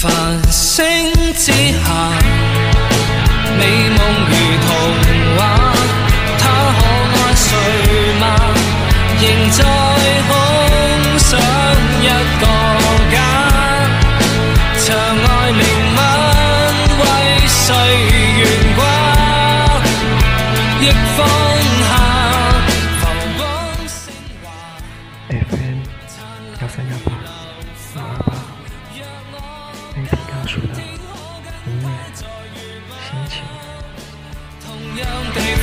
繁星之下，美梦如童话，他可爱睡吗？仍在空想一个家，墙外明吻为谁悬挂？ago.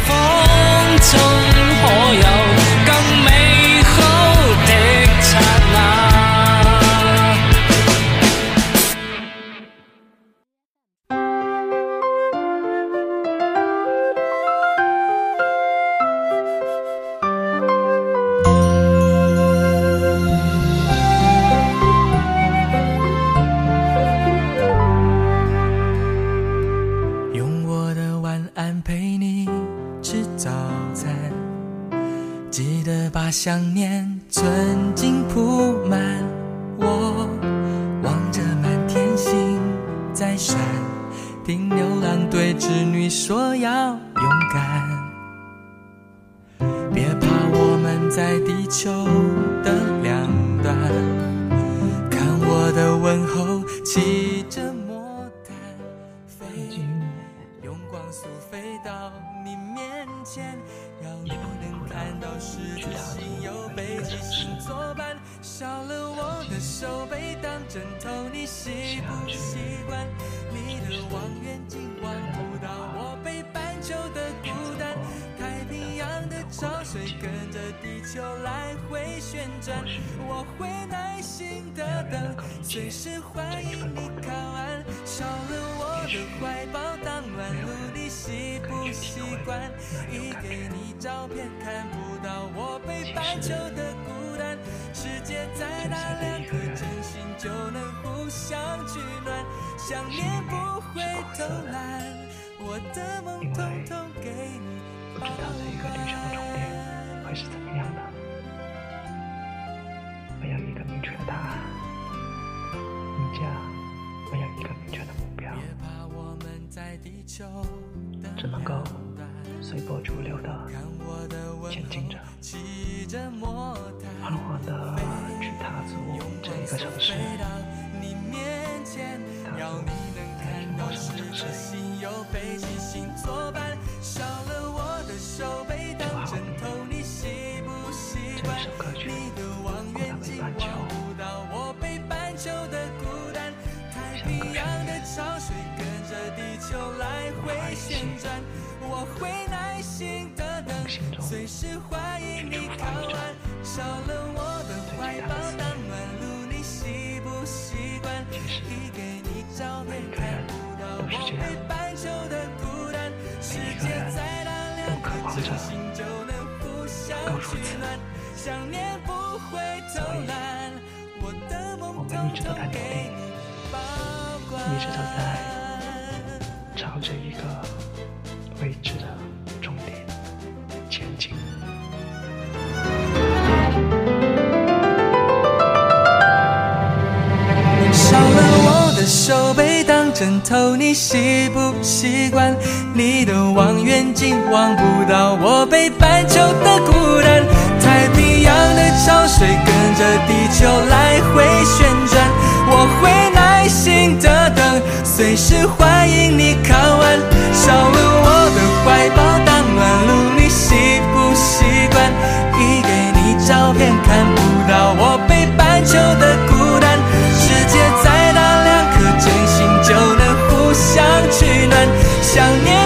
把想念存进铺满。我望着满天星在闪，听牛郎对织女说要勇敢。别怕，我们在地球的两端，看我的问候骑着魔毯飞。用光速飞到你面前，要你能看到十字星有北极星作伴。少了我的手背当枕头，你习不习惯？你的望远镜望不到我北半球的孤单。太平洋的潮水跟着地球来旋转，我会耐心的等，随时欢迎你靠岸。少了我的怀抱当暖炉，你习不习惯？一给你照片看不到我北半球的孤单。世界再大，两颗真心就能互相取暖，想念不会偷懒，我的梦因为统统给你不知道这一个旅程的终点会是怎么样的，家没有一个明确的目标，只能够随波逐流的前进着，缓，缓的去踏足这一个城市，飞到你面前，要你能看到十字星有北极星作伴。少了我的手背当枕头，你习不习惯这一？首歌曲你的望远镜来回旋转，我会耐心的等，随时欢迎你靠岸。少了我的怀抱当暖炉，你习不习惯？一给你照片看不到我北半球的孤单。世界再大，两颗真心就能互相取暖，想念不会偷懒，我的梦统统给你保管。一直都在朝着一个未知的终点前进。少了我的手背当枕头，你习不习惯？你的望远镜望不到我北半球的孤单。太平洋的潮水跟着地球来回旋转，我会耐心的等，随时欢迎你靠到了我的怀抱，当暖炉你习不习惯？递给你照片，看不到我北半球的孤单。世界再大，两颗真心就能互相取暖。想念。